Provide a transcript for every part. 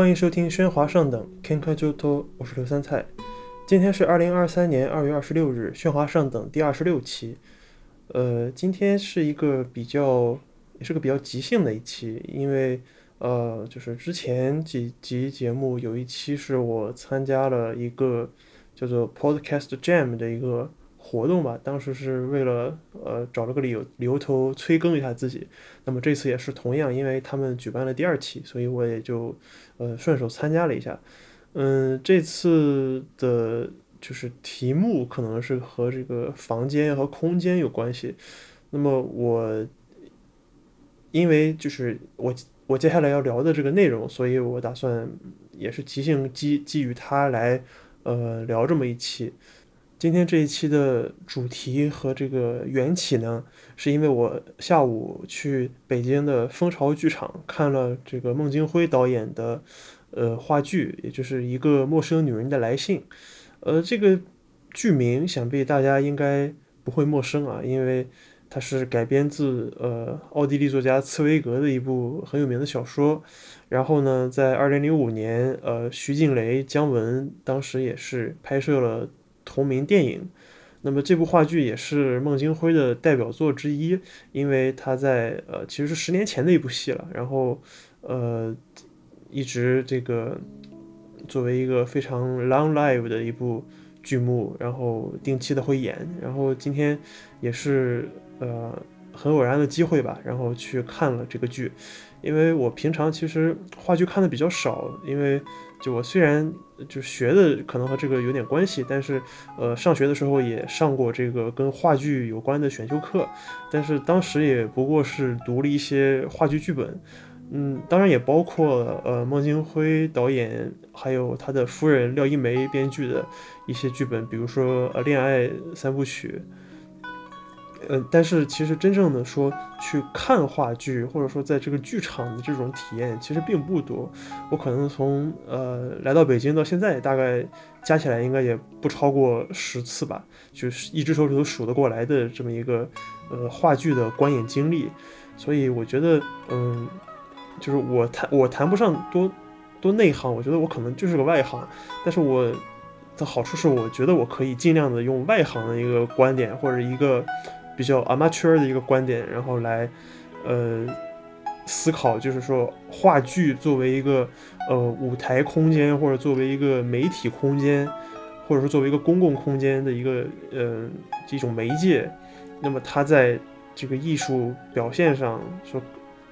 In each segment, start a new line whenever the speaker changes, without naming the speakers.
欢迎收听《喧哗上等》，Kenka Joto，我是刘三菜。今天是二零二三年二月二十六日，《喧哗上等》第二十六期。呃，今天是一个比较，也是个比较即兴的一期，因为呃，就是之前几集节目有一期是我参加了一个叫做 Podcast Jam 的一个。活动吧，当时是为了呃找了个理由由头催更一下自己。那么这次也是同样，因为他们举办了第二期，所以我也就呃顺手参加了一下。嗯，这次的就是题目可能是和这个房间和空间有关系。那么我因为就是我我接下来要聊的这个内容，所以我打算也是即兴基基于它来呃聊这么一期。今天这一期的主题和这个缘起呢，是因为我下午去北京的蜂巢剧场看了这个孟京辉导演的呃话剧，也就是一个陌生女人的来信。呃，这个剧名想必大家应该不会陌生啊，因为它是改编自呃奥地利作家茨威格的一部很有名的小说。然后呢，在二零零五年，呃，徐静蕾、姜文当时也是拍摄了。同名电影，那么这部话剧也是孟京辉的代表作之一，因为他在呃其实是十年前的一部戏了，然后呃一直这个作为一个非常 long live 的一部剧目，然后定期的会演，然后今天也是呃很偶然的机会吧，然后去看了这个剧，因为我平常其实话剧看的比较少，因为。就我虽然就学的可能和这个有点关系，但是呃上学的时候也上过这个跟话剧有关的选修课，但是当时也不过是读了一些话剧剧本，嗯，当然也包括呃孟京辉导演还有他的夫人廖一梅编剧的一些剧本，比如说呃恋爱三部曲。呃，但是其实真正的说去看话剧，或者说在这个剧场的这种体验，其实并不多。我可能从呃来到北京到现在，大概加起来应该也不超过十次吧，就是一只手指头数得过来的这么一个呃话剧的观演经历。所以我觉得，嗯，就是我谈我谈不上多多内行，我觉得我可能就是个外行。但是我的好处是，我觉得我可以尽量的用外行的一个观点或者一个。比较 amateur 的一个观点，然后来，呃，思考，就是说话剧作为一个呃舞台空间，或者作为一个媒体空间，或者说作为一个公共空间的一个呃一种媒介，那么它在这个艺术表现上，说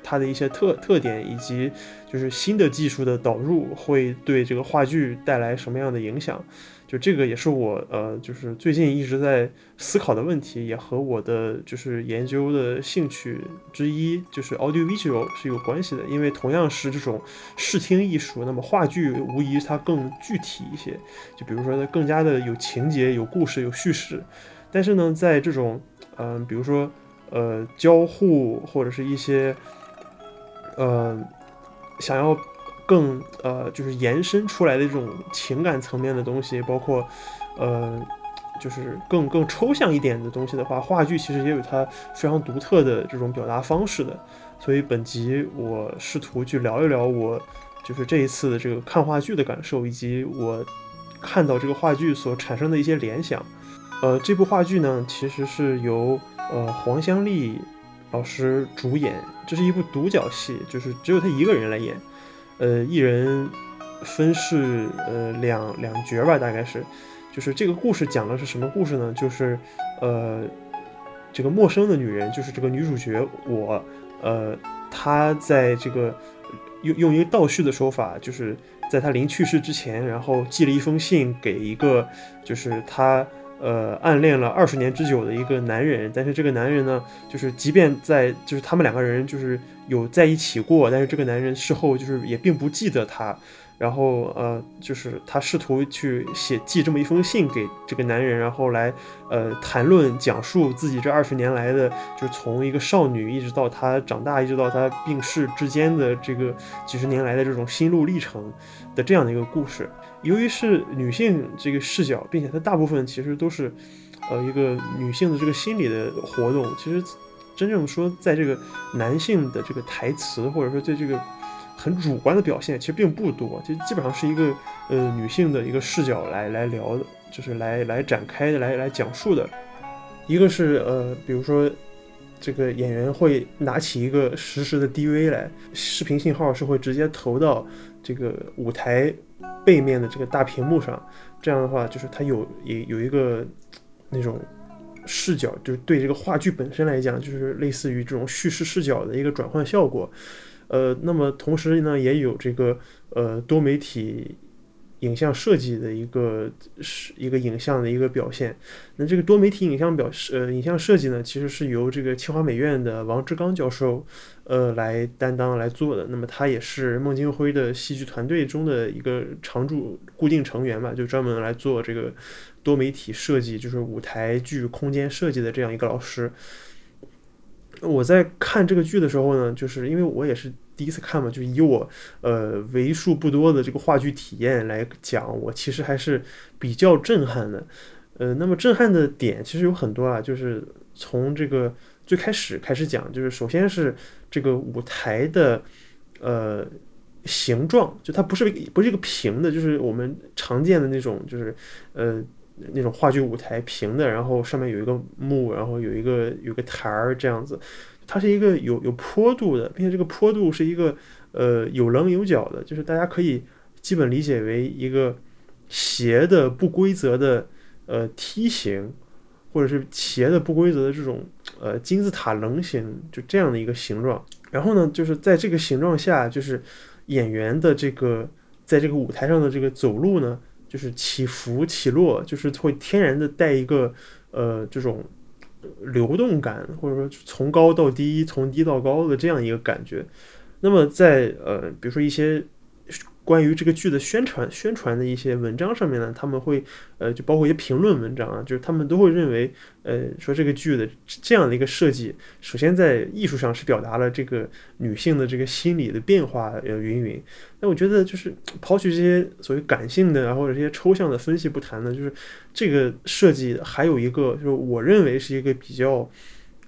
它的一些特特点，以及就是新的技术的导入，会对这个话剧带来什么样的影响？就这个也是我呃，就是最近一直在思考的问题，也和我的就是研究的兴趣之一，就是 audiovisual 是有关系的。因为同样是这种视听艺术，那么话剧无疑它更具体一些，就比如说它更加的有情节、有故事、有叙事。但是呢，在这种嗯，比如说呃交互或者是一些呃想要。更呃，就是延伸出来的这种情感层面的东西，包括，呃，就是更更抽象一点的东西的话，话剧其实也有它非常独特的这种表达方式的。所以本集我试图去聊一聊我就是这一次的这个看话剧的感受，以及我看到这个话剧所产生的一些联想。呃，这部话剧呢，其实是由呃黄香丽老师主演，这是一部独角戏，就是只有她一个人来演。呃，一人分饰呃两两角吧，大概是，就是这个故事讲的是什么故事呢？就是呃，这个陌生的女人，就是这个女主角我，呃，她在这个用用一个倒叙的说法，就是在她临去世之前，然后寄了一封信给一个，就是她。呃，暗恋了二十年之久的一个男人，但是这个男人呢，就是即便在，就是他们两个人就是有在一起过，但是这个男人事后就是也并不记得他。然后呃，就是他试图去写寄这么一封信给这个男人，然后来呃谈论讲述自己这二十年来的，就是从一个少女一直到她长大，一直到她病逝之间的这个几十年来的这种心路历程的这样的一个故事。由于是女性这个视角，并且它大部分其实都是呃一个女性的这个心理的活动，其实真正说在这个男性的这个台词，或者说在这个。很主观的表现，其实并不多，就基本上是一个呃女性的一个视角来来聊的，就是来来展开，来来讲述的。一个是呃，比如说这个演员会拿起一个实时的 DV 来，视频信号是会直接投到这个舞台背面的这个大屏幕上，这样的话就是它有也有一个那种视角，就是对这个话剧本身来讲，就是类似于这种叙事视角的一个转换效果。呃，那么同时呢，也有这个呃多媒体。影像设计的一个是一个影像的一个表现。那这个多媒体影像表呃影像设计呢，其实是由这个清华美院的王志刚教授呃来担当来做的。那么他也是孟京辉的戏剧团队中的一个常驻固定成员吧，就专门来做这个多媒体设计，就是舞台剧空间设计的这样一个老师。我在看这个剧的时候呢，就是因为我也是。第一次看嘛，就以我呃为数不多的这个话剧体验来讲，我其实还是比较震撼的。呃，那么震撼的点其实有很多啊，就是从这个最开始开始讲，就是首先是这个舞台的呃形状，就它不是不是一个平的，就是我们常见的那种，就是呃那种话剧舞台平的，然后上面有一个幕，然后有一个有个台儿这样子。它是一个有有坡度的，并且这个坡度是一个呃有棱有角的，就是大家可以基本理解为一个斜的不规则的呃梯形，或者是斜的不规则的这种呃金字塔棱形，就这样的一个形状。然后呢，就是在这个形状下，就是演员的这个在这个舞台上的这个走路呢，就是起伏起落，就是会天然的带一个呃这种。流动感，或者说从高到低，从低到高的这样一个感觉。那么在呃，比如说一些。关于这个剧的宣传宣传的一些文章上面呢，他们会呃就包括一些评论文章啊，就是他们都会认为呃说这个剧的这样的一个设计，首先在艺术上是表达了这个女性的这个心理的变化呃云云。那我觉得就是抛去这些所谓感性的啊或者这些抽象的分析不谈呢，就是这个设计还有一个就是我认为是一个比较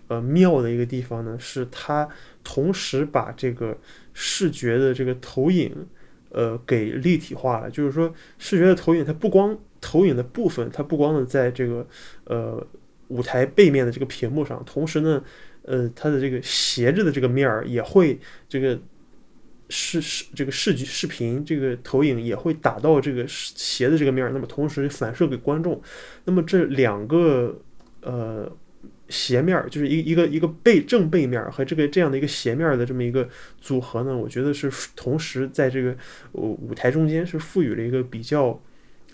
呃妙的一个地方呢，是它同时把这个视觉的这个投影。呃，给立体化了，就是说视觉的投影，它不光投影的部分，它不光的在这个呃舞台背面的这个屏幕上，同时呢，呃，它的这个斜着的这个面儿也会这个视视这个视觉视频这个投影也会打到这个斜的这个面儿，那么同时反射给观众，那么这两个呃。斜面就是一一个一个背正背面和这个这样的一个斜面的这么一个组合呢，我觉得是同时在这个舞舞台中间是赋予了一个比较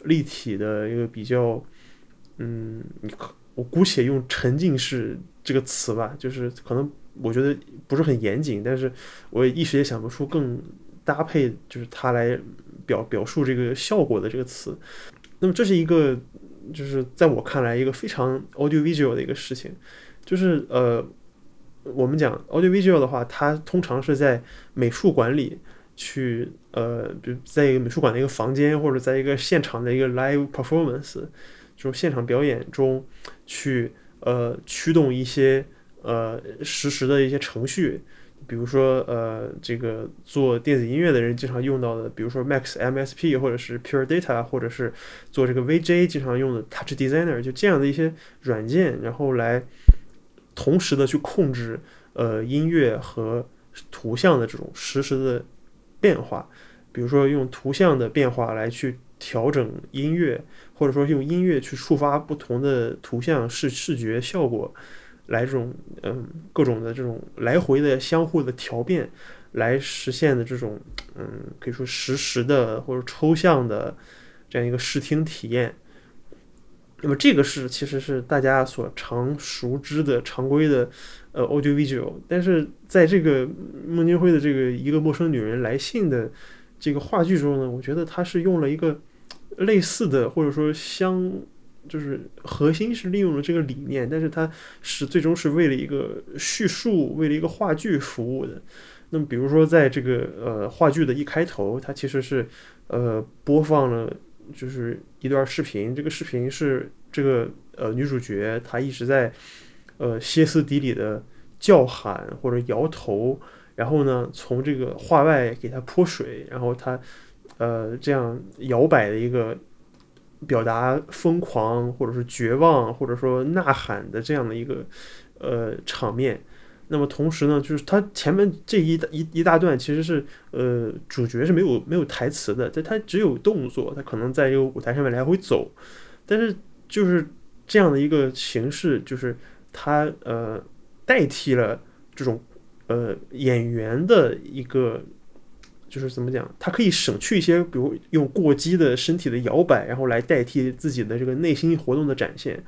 立体的一个比较，嗯，我姑且用沉浸式这个词吧，就是可能我觉得不是很严谨，但是我一时也想不出更搭配就是它来表表述这个效果的这个词。那么这是一个。就是在我看来，一个非常 audio visual 的一个事情，就是呃，我们讲 audio visual 的话，它通常是在美术馆里去呃，比如在一个美术馆的一个房间，或者在一个现场的一个 live performance，就是现场表演中去呃驱动一些呃实时的一些程序。比如说，呃，这个做电子音乐的人经常用到的，比如说 Max MSP 或者是 Pure Data，或者是做这个 VJ 经常用的 Touch Designer，就这样的一些软件，然后来同时的去控制呃音乐和图像的这种实时的变化。比如说用图像的变化来去调整音乐，或者说用音乐去触发不同的图像视视觉效果。来这种嗯各种的这种来回的相互的调变，来实现的这种嗯可以说实时的或者抽象的这样一个视听体验。那么这个是其实是大家所常熟知的常规的呃 audio visual，但是在这个孟京辉的这个一个陌生女人来信的这个话剧中呢，我觉得他是用了一个类似的或者说相。就是核心是利用了这个理念，但是它是最终是为了一个叙述，为了一个话剧服务的。那么，比如说在这个呃话剧的一开头，它其实是呃播放了就是一段视频，这个视频是这个呃女主角她一直在呃歇斯底里的叫喊或者摇头，然后呢，从这个画外给他泼水，然后他呃这样摇摆的一个表达疯狂或者是绝望或者说呐喊的这样的一个呃场面。那么同时呢，就是他前面这一一一大段其实是呃主角是没有没有台词的，但他只有动作，他可能在这个舞台上面来回走，但是就是这样的一个形式，就是他呃代替了这种呃演员的一个就是怎么讲，他可以省去一些，比如用过激的身体的摇摆，然后来代替自己的这个内心活动的展现。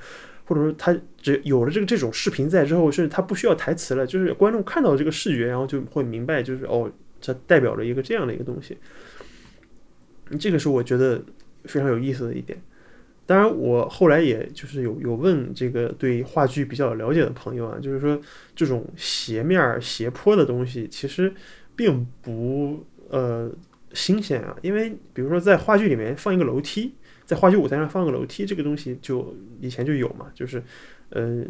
或者说他只有了这个这种视频在之后，甚至他不需要台词了，就是观众看到这个视觉，然后就会明白，就是哦，这代表了一个这样的一个东西。这个是我觉得非常有意思的一点。当然，我后来也就是有有问这个对话剧比较了解的朋友啊，就是说这种斜面斜坡的东西其实并不呃新鲜啊，因为比如说在话剧里面放一个楼梯。在话剧舞台上放个楼梯，这个东西就以前就有嘛，就是，呃，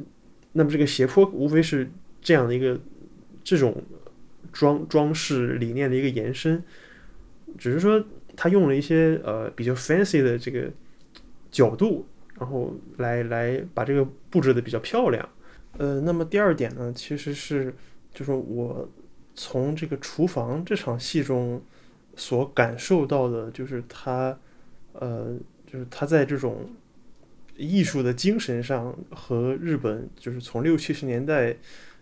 那么这个斜坡无非是这样的一个这种装装饰理念的一个延伸，只是说他用了一些呃比较 fancy 的这个角度，然后来来把这个布置的比较漂亮。呃，那么第二点呢，其实是就是我从这个厨房这场戏中所感受到的，就是他呃。就是他在这种艺术的精神上和日本，就是从六七十年代，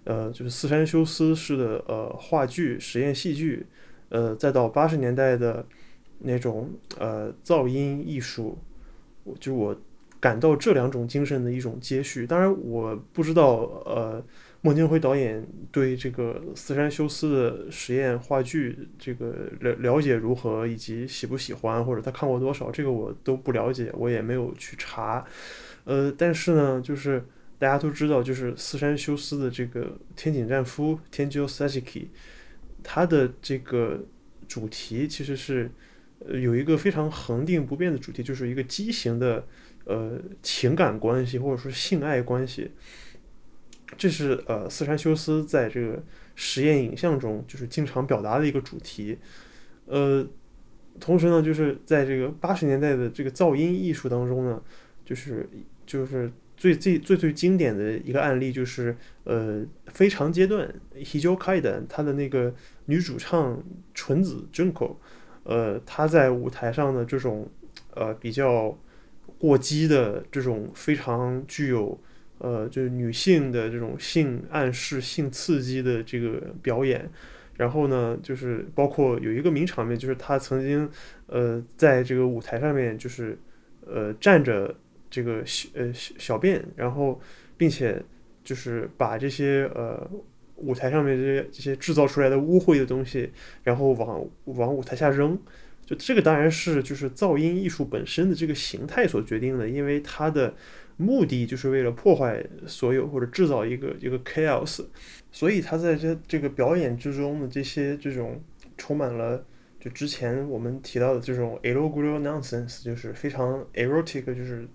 呃，就是四山修斯式的呃话剧、实验戏剧，呃，再到八十年代的那种呃噪音艺术，我就我感到这两种精神的一种接续。当然，我不知道呃。孟京辉导演对这个四山修斯的实验话剧这个了了解如何，以及喜不喜欢，或者他看过多少，这个我都不了解，我也没有去查。呃，但是呢，就是大家都知道，就是四山修斯的这个天井战夫天井 Sasaki 他的这个主题其实是呃有一个非常恒定不变的主题，就是一个畸形的呃情感关系或者说性爱关系。这是呃，四山修斯在这个实验影像中就是经常表达的一个主题，呃，同时呢，就是在这个八十年代的这个噪音艺术当中呢，就是就是最最最最经典的一个案例就是呃，非常阶段 Hijo Kaiden 他的那个女主唱纯子 Junko，呃，她在舞台上的这种呃比较过激的这种非常具有。呃，就是女性的这种性暗示、性刺激的这个表演，然后呢，就是包括有一个名场面，就是她曾经呃在这个舞台上面，就是呃站着这个小呃小便，然后并且就是把这些呃舞台上面这些这些制造出来的污秽的东西，然后往往舞台下扔，就这个当然是就是噪音艺术本身的这个形态所决定的，因为它的。目的就是为了破坏所有或者制造一个一个 chaos，所以他在这这个表演之中的这些这种充满了就之前我们提到的这种 erotic nonsense，就是非常 erotic，就是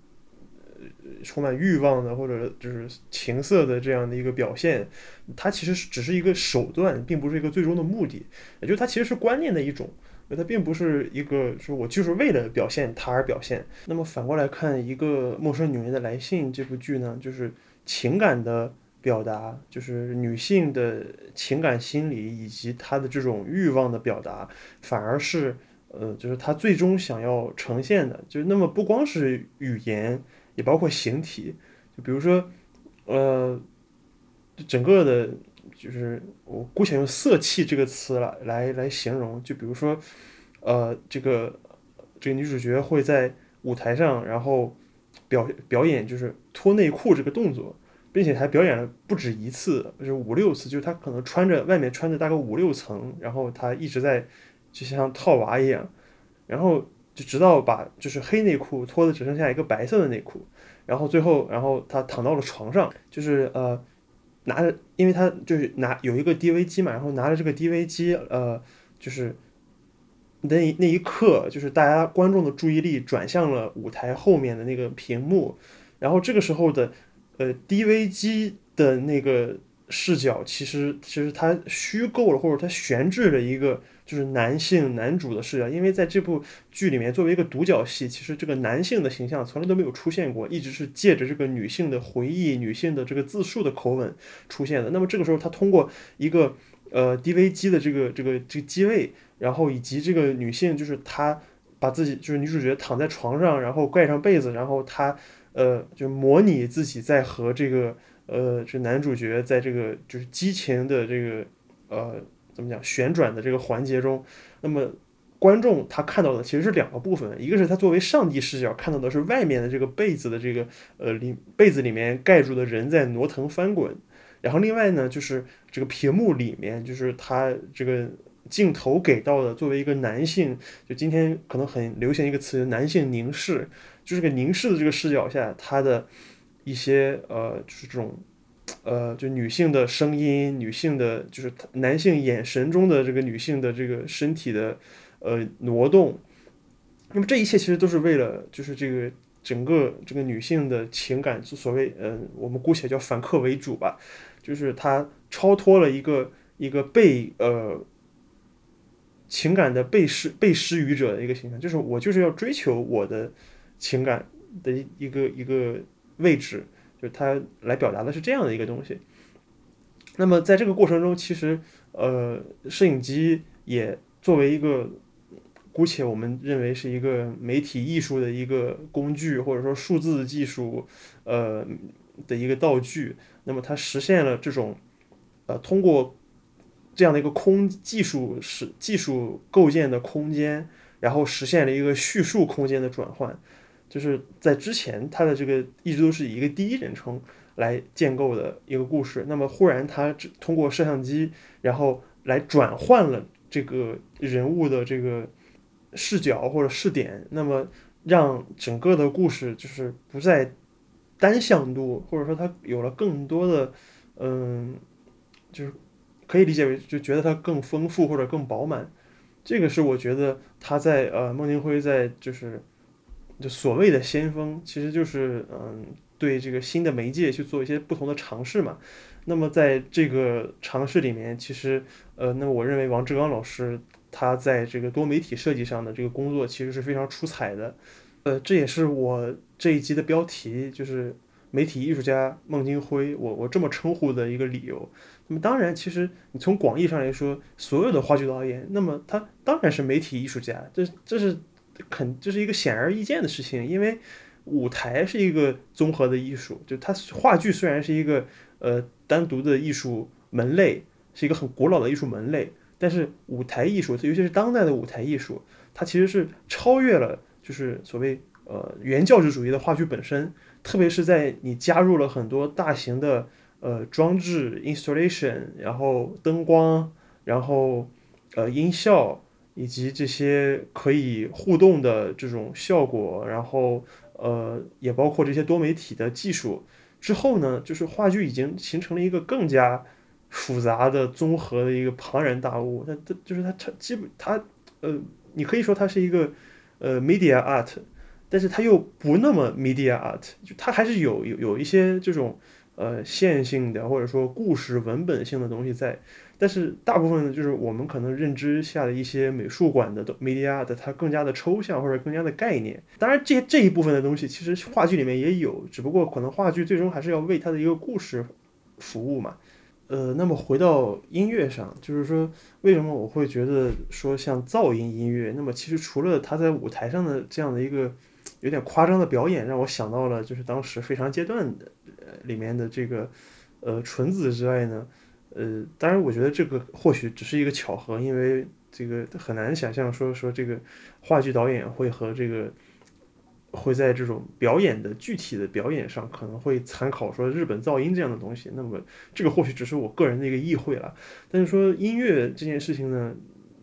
充满欲望的或者就是情色的这样的一个表现，它其实只是一个手段，并不是一个最终的目的，也就是它其实是观念的一种。它并不是一个说我就是为了表现他而表现。那么反过来看，一个陌生女人的来信这部剧呢，就是情感的表达，就是女性的情感心理以及她的这种欲望的表达，反而是呃，就是她最终想要呈现的。就那么不光是语言，也包括形体。就比如说，呃，整个的。就是我姑且用色气这个词来来来形容，就比如说，呃，这个这个女主角会在舞台上，然后表表演就是脱内裤这个动作，并且还表演了不止一次，就是五六次，就是她可能穿着外面穿着大概五六层，然后她一直在就像套娃一样，然后就直到把就是黑内裤脱的只剩下一个白色的内裤，然后最后然后她躺到了床上，就是呃。拿着，因为他就是拿有一个 DV 机嘛，然后拿着这个 DV 机，呃，就是那那一刻，就是大家观众的注意力转向了舞台后面的那个屏幕，然后这个时候的，呃，DV 机的那个视角其实其实它虚构了，或者它悬置了一个就是男性男主的视角，因为在这部剧里面作为一个独角戏，其实这个男性的形象从来都没有出现过，一直是借着这个女性的回忆、女性的这个自述的口吻出现的。那么这个时候，他通过一个呃 DV 机的这个这个这个机位，然后以及这个女性就是她把自己就是女主角躺在床上，然后盖上被子，然后她呃就模拟自己在和这个。呃，这男主角在这个就是激情的这个呃怎么讲旋转的这个环节中，那么观众他看到的其实是两个部分，一个是他作为上帝视角看到的是外面的这个被子的这个呃里被子里面盖住的人在挪腾翻滚，然后另外呢就是这个屏幕里面就是他这个镜头给到的作为一个男性，就今天可能很流行一个词男性凝视，就是个凝视的这个视角下他的。一些呃，就是这种，呃，就女性的声音，女性的，就是男性眼神中的这个女性的这个身体的呃挪动，那么这一切其实都是为了，就是这个整个这个女性的情感，所谓嗯，我们姑且叫反客为主吧，就是它超脱了一个一个被呃情感的被施被施予者的一个形象，就是我就是要追求我的情感的一个一个。位置，就是他来表达的是这样的一个东西。那么在这个过程中，其实呃，摄影机也作为一个，姑且我们认为是一个媒体艺术的一个工具，或者说数字技术呃的一个道具。那么它实现了这种呃通过这样的一个空技术是技术构建的空间，然后实现了一个叙述空间的转换。就是在之前，他的这个一直都是以一个第一人称来建构的一个故事。那么忽然他通过摄像机，然后来转换了这个人物的这个视角或者视点，那么让整个的故事就是不再单向度，或者说他有了更多的，嗯，就是可以理解为就觉得它更丰富或者更饱满。这个是我觉得他在呃孟京辉在就是。就所谓的先锋，其实就是嗯，对这个新的媒介去做一些不同的尝试嘛。那么在这个尝试里面，其实呃，那我认为王志刚老师他在这个多媒体设计上的这个工作其实是非常出彩的。呃，这也是我这一集的标题，就是媒体艺术家孟京辉，我我这么称呼的一个理由。那么当然，其实你从广义上来说，所有的话剧导演，那么他当然是媒体艺术家，这这是。肯这是一个显而易见的事情，因为舞台是一个综合的艺术，就它话剧虽然是一个呃单独的艺术门类，是一个很古老的艺术门类，但是舞台艺术，尤其是当代的舞台艺术，它其实是超越了就是所谓呃原教旨主义的话剧本身，特别是在你加入了很多大型的呃装置 installation，然后灯光，然后呃音效。以及这些可以互动的这种效果，然后呃，也包括这些多媒体的技术之后呢，就是话剧已经形成了一个更加复杂的综合的一个庞然大物。它它就是它它基本它呃，你可以说它是一个呃 media art，但是它又不那么 media art，就它还是有有有一些这种呃线性的或者说故事文本性的东西在。但是大部分呢，就是我们可能认知下的一些美术馆的 media 的，它更加的抽象或者更加的概念。当然，这这一部分的东西其实话剧里面也有，只不过可能话剧最终还是要为它的一个故事服务嘛。呃，那么回到音乐上，就是说为什么我会觉得说像噪音音乐？那么其实除了他在舞台上的这样的一个有点夸张的表演，让我想到了就是当时非常阶段的呃里面的这个呃纯子之外呢。呃，当然，我觉得这个或许只是一个巧合，因为这个很难想象说说这个话剧导演会和这个会在这种表演的具体的表演上可能会参考说日本噪音这样的东西。那么这个或许只是我个人的一个意会了。但是说音乐这件事情呢，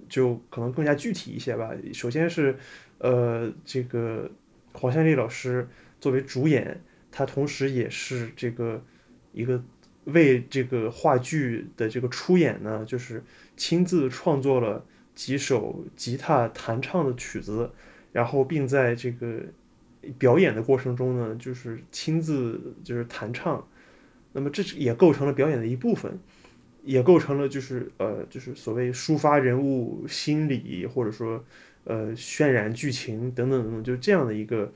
就可能更加具体一些吧。首先是呃，这个黄湘丽老师作为主演，他同时也是这个一个。为这个话剧的这个出演呢，就是亲自创作了几首吉他弹唱的曲子，然后并在这个表演的过程中呢，就是亲自就是弹唱，那么这也构成了表演的一部分，也构成了就是呃就是所谓抒发人物心理或者说呃渲染剧情等等等等，就这样的一个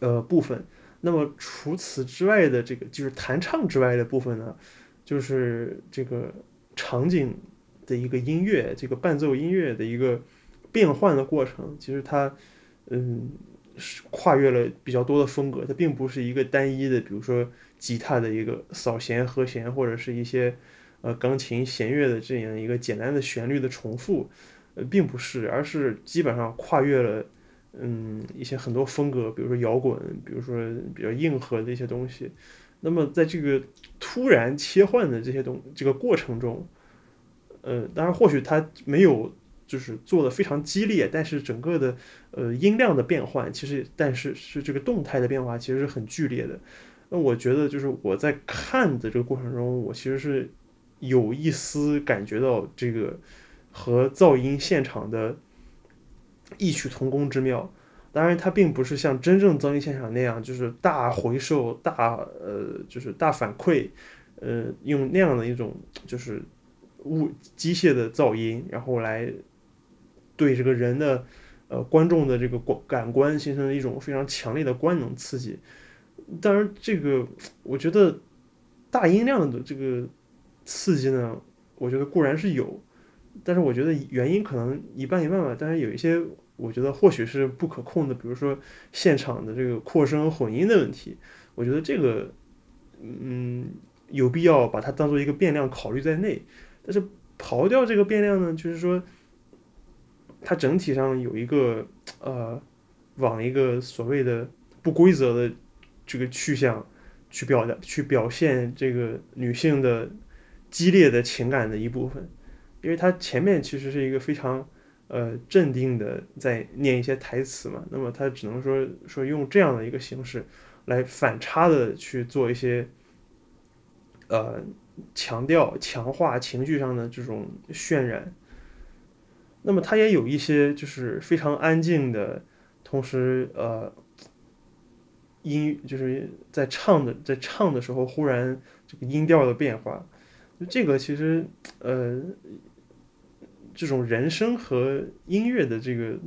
呃部分。那么除此之外的这个就是弹唱之外的部分呢，就是这个场景的一个音乐，这个伴奏音乐的一个变换的过程，其实它嗯。是跨越了比较多的风格，它并不是一个单一的，比如说吉他的一个扫弦和弦，或者是一些呃钢琴弦乐的这样一个简单的旋律的重复，呃，并不是，而是基本上跨越了嗯一些很多风格，比如说摇滚，比如说比较硬核的一些东西。那么在这个突然切换的这些东这个过程中，呃，当然或许它没有。就是做的非常激烈，但是整个的呃音量的变换，其实但是是这个动态的变化，其实是很剧烈的。那我觉得就是我在看的这个过程中，我其实是有一丝感觉到这个和噪音现场的异曲同工之妙。当然，它并不是像真正噪音现场那样，就是大回收、大呃就是大反馈，呃用那样的一种就是物机械的噪音，然后来。对这个人的，呃，观众的这个感感官形成一种非常强烈的官能刺激。当然，这个我觉得大音量的这个刺激呢，我觉得固然是有，但是我觉得原因可能一半一半吧。但是有一些我觉得或许是不可控的，比如说现场的这个扩声混音的问题，我觉得这个嗯有必要把它当做一个变量考虑在内。但是刨掉这个变量呢，就是说。它整体上有一个呃，往一个所谓的不规则的这个去向去表达、去表现这个女性的激烈的情感的一部分，因为他前面其实是一个非常呃镇定的在念一些台词嘛，那么他只能说说用这样的一个形式来反差的去做一些呃强调、强化情绪上的这种渲染。那么他也有一些就是非常安静的，同时呃，音就是在唱的在唱的时候忽然这个音调的变化，就这个其实呃，这种人声和音乐的这个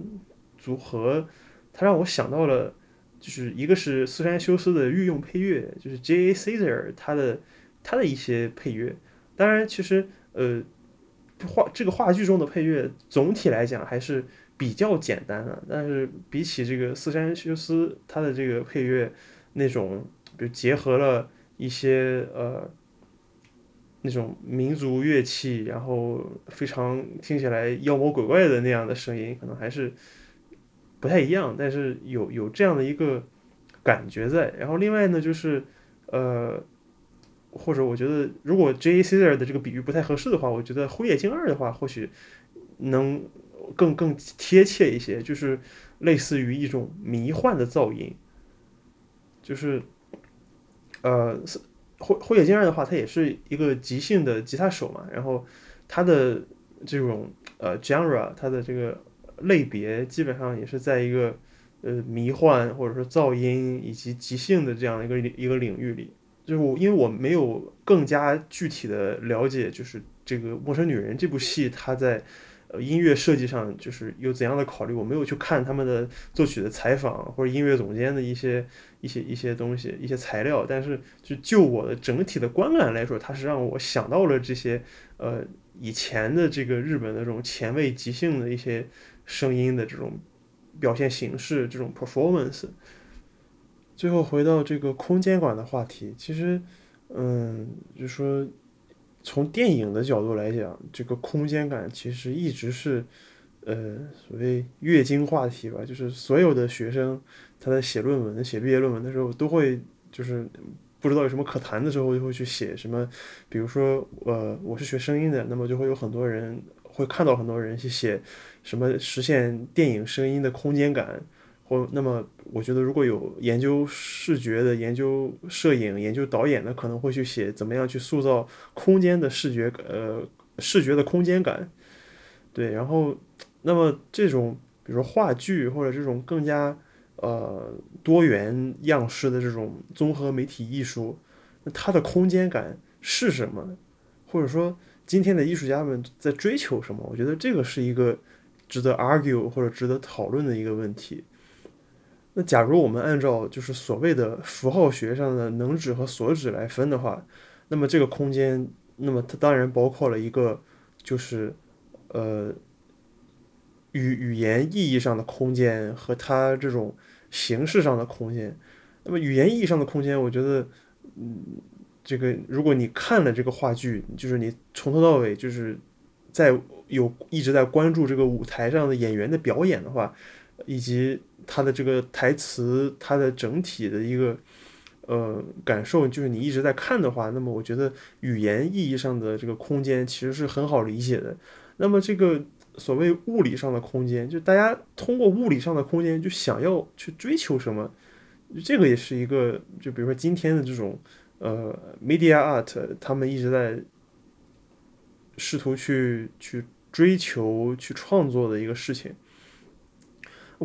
组合，它让我想到了，就是一个是斯山修斯的御用配乐，就是 J.A. Caesar 他的他的一些配乐，当然其实呃。话这个话剧中的配乐总体来讲还是比较简单的，但是比起这个四山修斯他的这个配乐那种，比如结合了一些呃那种民族乐器，然后非常听起来妖魔鬼怪的那样的声音，可能还是不太一样，但是有有这样的一个感觉在。然后另外呢，就是呃。或者我觉得，如果 J. A. Caesar 的这个比喻不太合适的话，我觉得《辉夜惊二》的话，或许能更更贴切一些，就是类似于一种迷幻的噪音。就是呃，《辉辉夜惊二》的话，它也是一个即兴的吉他手嘛，然后它的这种呃 genre，它的这个类别基本上也是在一个呃迷幻或者说噪音以及即兴的这样一个一个领域里。就是我，因为我没有更加具体的了解，就是这个《陌生女人》这部戏，它在呃音乐设计上就是有怎样的考虑，我没有去看他们的作曲的采访或者音乐总监的一些一些一些东西、一些材料。但是就就我的整体的观感来说，它是让我想到了这些呃以前的这个日本的这种前卫即兴的一些声音的这种表现形式，这种 performance。最后回到这个空间感的话题，其实，嗯，就说从电影的角度来讲，这个空间感其实一直是，呃，所谓月经话题吧。就是所有的学生他在写论文、写毕业论文的时候，都会就是不知道有什么可谈的时候，就会去写什么。比如说，呃，我是学声音的，那么就会有很多人会看到很多人去写什么实现电影声音的空间感。或那么，我觉得如果有研究视觉的、研究摄影、研究导演的，可能会去写怎么样去塑造空间的视觉，呃，视觉的空间感。对，然后，那么这种，比如说话剧或者这种更加呃多元样式的这种综合媒体艺术，那它的空间感是什么？或者说今天的艺术家们在追求什么？我觉得这个是一个值得 argue 或者值得讨论的一个问题。那假如我们按照就是所谓的符号学上的能指和所指来分的话，那么这个空间，那么它当然包括了一个就是呃语语言意义上的空间和它这种形式上的空间。那么语言意义上的空间，我觉得，嗯，这个如果你看了这个话剧，就是你从头到尾就是在有一直在关注这个舞台上的演员的表演的话，以及他的这个台词，它的整体的一个呃感受，就是你一直在看的话，那么我觉得语言意义上的这个空间其实是很好理解的。那么这个所谓物理上的空间，就大家通过物理上的空间就想要去追求什么，这个也是一个，就比如说今天的这种呃 media art，他们一直在试图去去追求、去创作的一个事情。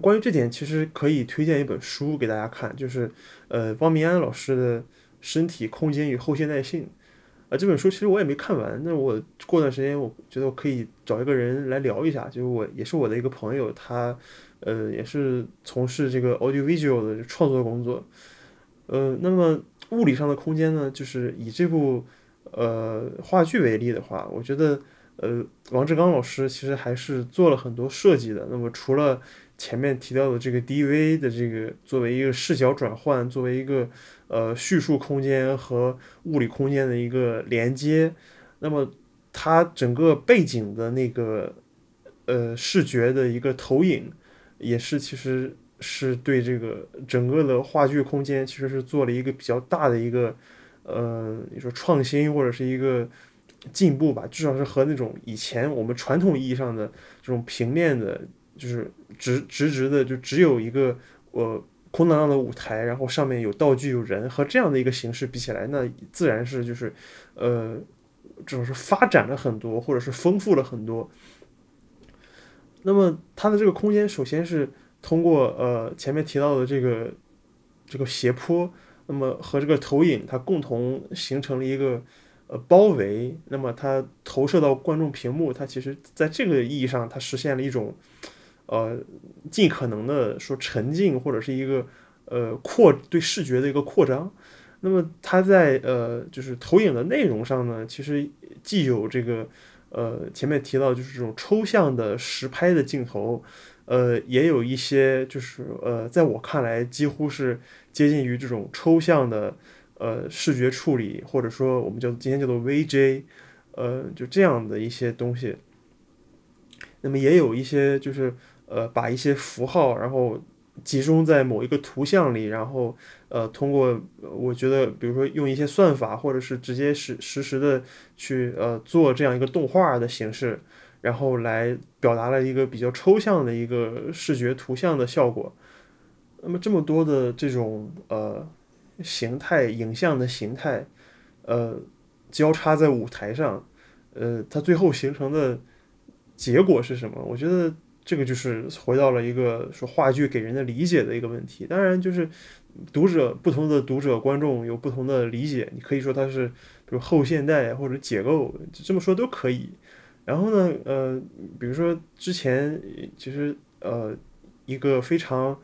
关于这点，其实可以推荐一本书给大家看，就是呃汪明安老师的《身体、空间与后现代性》啊。这本书其实我也没看完，那我过段时间我觉得我可以找一个人来聊一下，就是我也是我的一个朋友，他呃也是从事这个 audiovisual 的创作工作。呃，那么物理上的空间呢，就是以这部呃话剧为例的话，我觉得呃王志刚老师其实还是做了很多设计的。那么除了前面提到的这个 DV 的这个作为一个视角转换，作为一个呃叙述空间和物理空间的一个连接，那么它整个背景的那个呃视觉的一个投影，也是其实是对这个整个的话剧空间其实是做了一个比较大的一个呃你说创新或者是一个进步吧，至少是和那种以前我们传统意义上的这种平面的。就是直直直的，就只有一个呃空荡荡的舞台，然后上面有道具有人，和这样的一个形式比起来，那自然是就是呃，这种是发展了很多，或者是丰富了很多。那么它的这个空间，首先是通过呃前面提到的这个这个斜坡，那么和这个投影，它共同形成了一个。呃，包围，那么它投射到观众屏幕，它其实在这个意义上，它实现了一种，呃，尽可能的说沉浸或者是一个呃扩对视觉的一个扩张。那么它在呃就是投影的内容上呢，其实既有这个呃前面提到就是这种抽象的实拍的镜头，呃，也有一些就是呃在我看来几乎是接近于这种抽象的。呃，视觉处理，或者说我们叫今天叫做 VJ，呃，就这样的一些东西。那么也有一些就是呃，把一些符号，然后集中在某一个图像里，然后呃，通过我觉得，比如说用一些算法，或者是直接实实时的去呃做这样一个动画的形式，然后来表达了一个比较抽象的一个视觉图像的效果。那么这么多的这种呃。形态影像的形态，呃，交叉在舞台上，呃，它最后形成的结果是什么？我觉得这个就是回到了一个说话剧给人的理解的一个问题。当然，就是读者不同的读者观众有不同的理解。你可以说它是比如后现代或者解构，这么说都可以。然后呢，呃，比如说之前其实呃一个非常。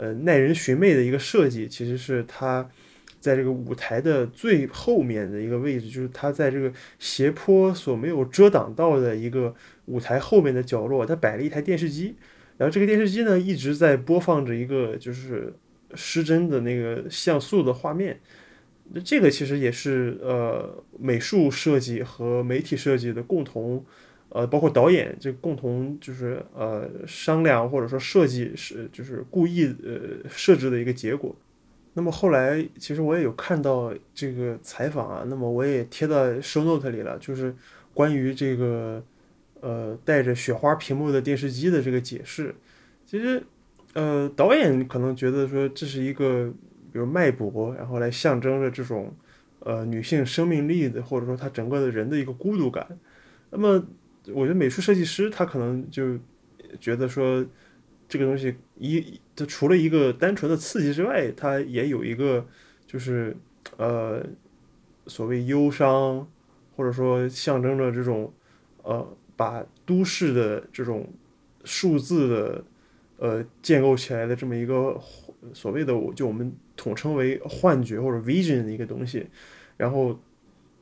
呃，耐人寻味的一个设计，其实是它在这个舞台的最后面的一个位置，就是它在这个斜坡所没有遮挡到的一个舞台后面的角落，他摆了一台电视机，然后这个电视机呢一直在播放着一个就是失真的那个像素的画面，那这个其实也是呃美术设计和媒体设计的共同。呃，包括导演这共同就是呃商量或者说设计是就是故意呃设置的一个结果。那么后来其实我也有看到这个采访啊，那么我也贴到 show note 里了，就是关于这个呃带着雪花屏幕的电视机的这个解释。其实呃导演可能觉得说这是一个比如脉搏，然后来象征着这种呃女性生命力的或者说她整个的人的一个孤独感。那么我觉得美术设计师他可能就觉得说，这个东西一，它除了一个单纯的刺激之外，它也有一个就是呃所谓忧伤，或者说象征着这种呃把都市的这种数字的呃建构起来的这么一个所谓的我就我们统称为幻觉或者 vision 的一个东西，然后。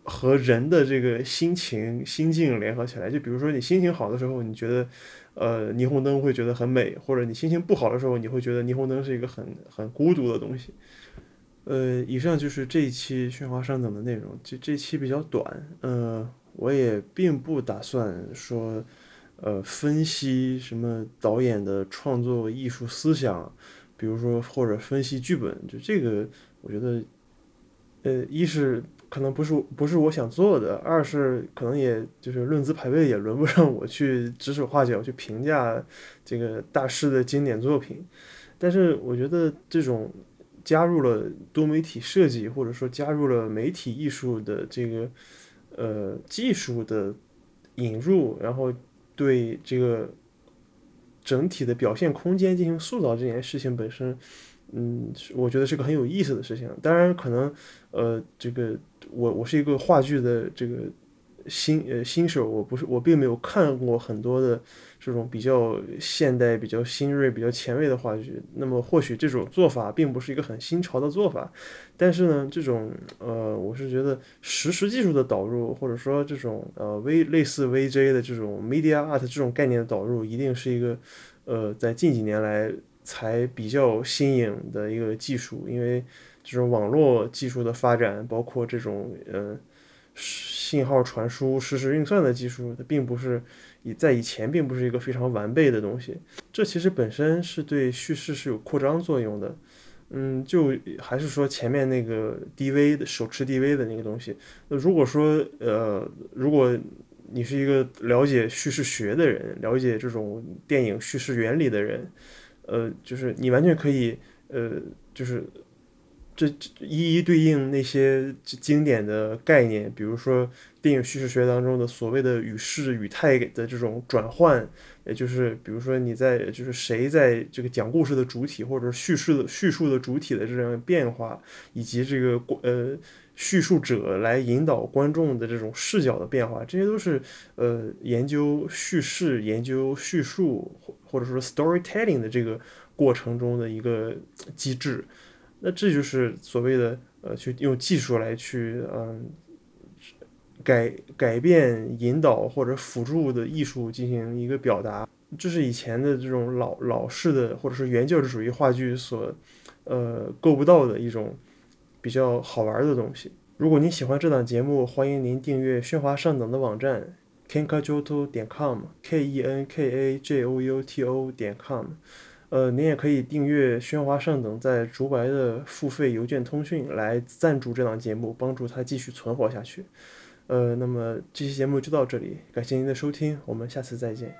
和人的这个心情、心境联合起来，就比如说你心情好的时候，你觉得，呃，霓虹灯会觉得很美；或者你心情不好的时候，你会觉得霓虹灯是一个很很孤独的东西。呃，以上就是这一期喧哗上等的内容。这这期比较短，呃，我也并不打算说，呃，分析什么导演的创作艺术思想，比如说或者分析剧本，就这个，我觉得，呃，一是。可能不是不是我想做的，二是可能也就是论资排辈，也轮不上我去指手画脚去评价这个大师的经典作品。但是我觉得这种加入了多媒体设计，或者说加入了媒体艺术的这个呃技术的引入，然后对这个整体的表现空间进行塑造这件事情本身。嗯，我觉得是个很有意思的事情。当然，可能，呃，这个我我是一个话剧的这个新呃新手，我不是我并没有看过很多的这种比较现代、比较新锐、比较前卫的话剧。那么，或许这种做法并不是一个很新潮的做法。但是呢，这种呃，我是觉得实时技术的导入，或者说这种呃 V 类似 VJ 的这种 Media Art 这种概念的导入，一定是一个呃，在近几年来。才比较新颖的一个技术，因为这种网络技术的发展，包括这种呃信号传输、实时运算的技术，它并不是以在以前并不是一个非常完备的东西。这其实本身是对叙事是有扩张作用的。嗯，就还是说前面那个 DV 的手持 DV 的那个东西。那如果说呃，如果你是一个了解叙事学的人，了解这种电影叙事原理的人。呃，就是你完全可以，呃，就是这一一对应那些经典的概念，比如说电影叙事学当中的所谓的语势语态的这种转换，也就是比如说你在就是谁在这个讲故事的主体或者叙事的叙述的主体的这样变化，以及这个呃。叙述者来引导观众的这种视角的变化，这些都是呃研究叙事、研究叙述或或者说 storytelling 的这个过程中的一个机制。那这就是所谓的呃去用技术来去嗯改改变、引导或者辅助的艺术进行一个表达。这是以前的这种老老式的或者是原教旨主义话剧所呃够不到的一种。比较好玩的东西。如果您喜欢这档节目，欢迎您订阅喧哗上等的网站 kenkajoto 点 com，k e n k a j o u t o 点 com。呃，您也可以订阅喧哗上等在竹白的付费邮件通讯来赞助这档节目，帮助他继续存活下去。呃，那么这期节目就到这里，感谢您的收听，我们下次再见。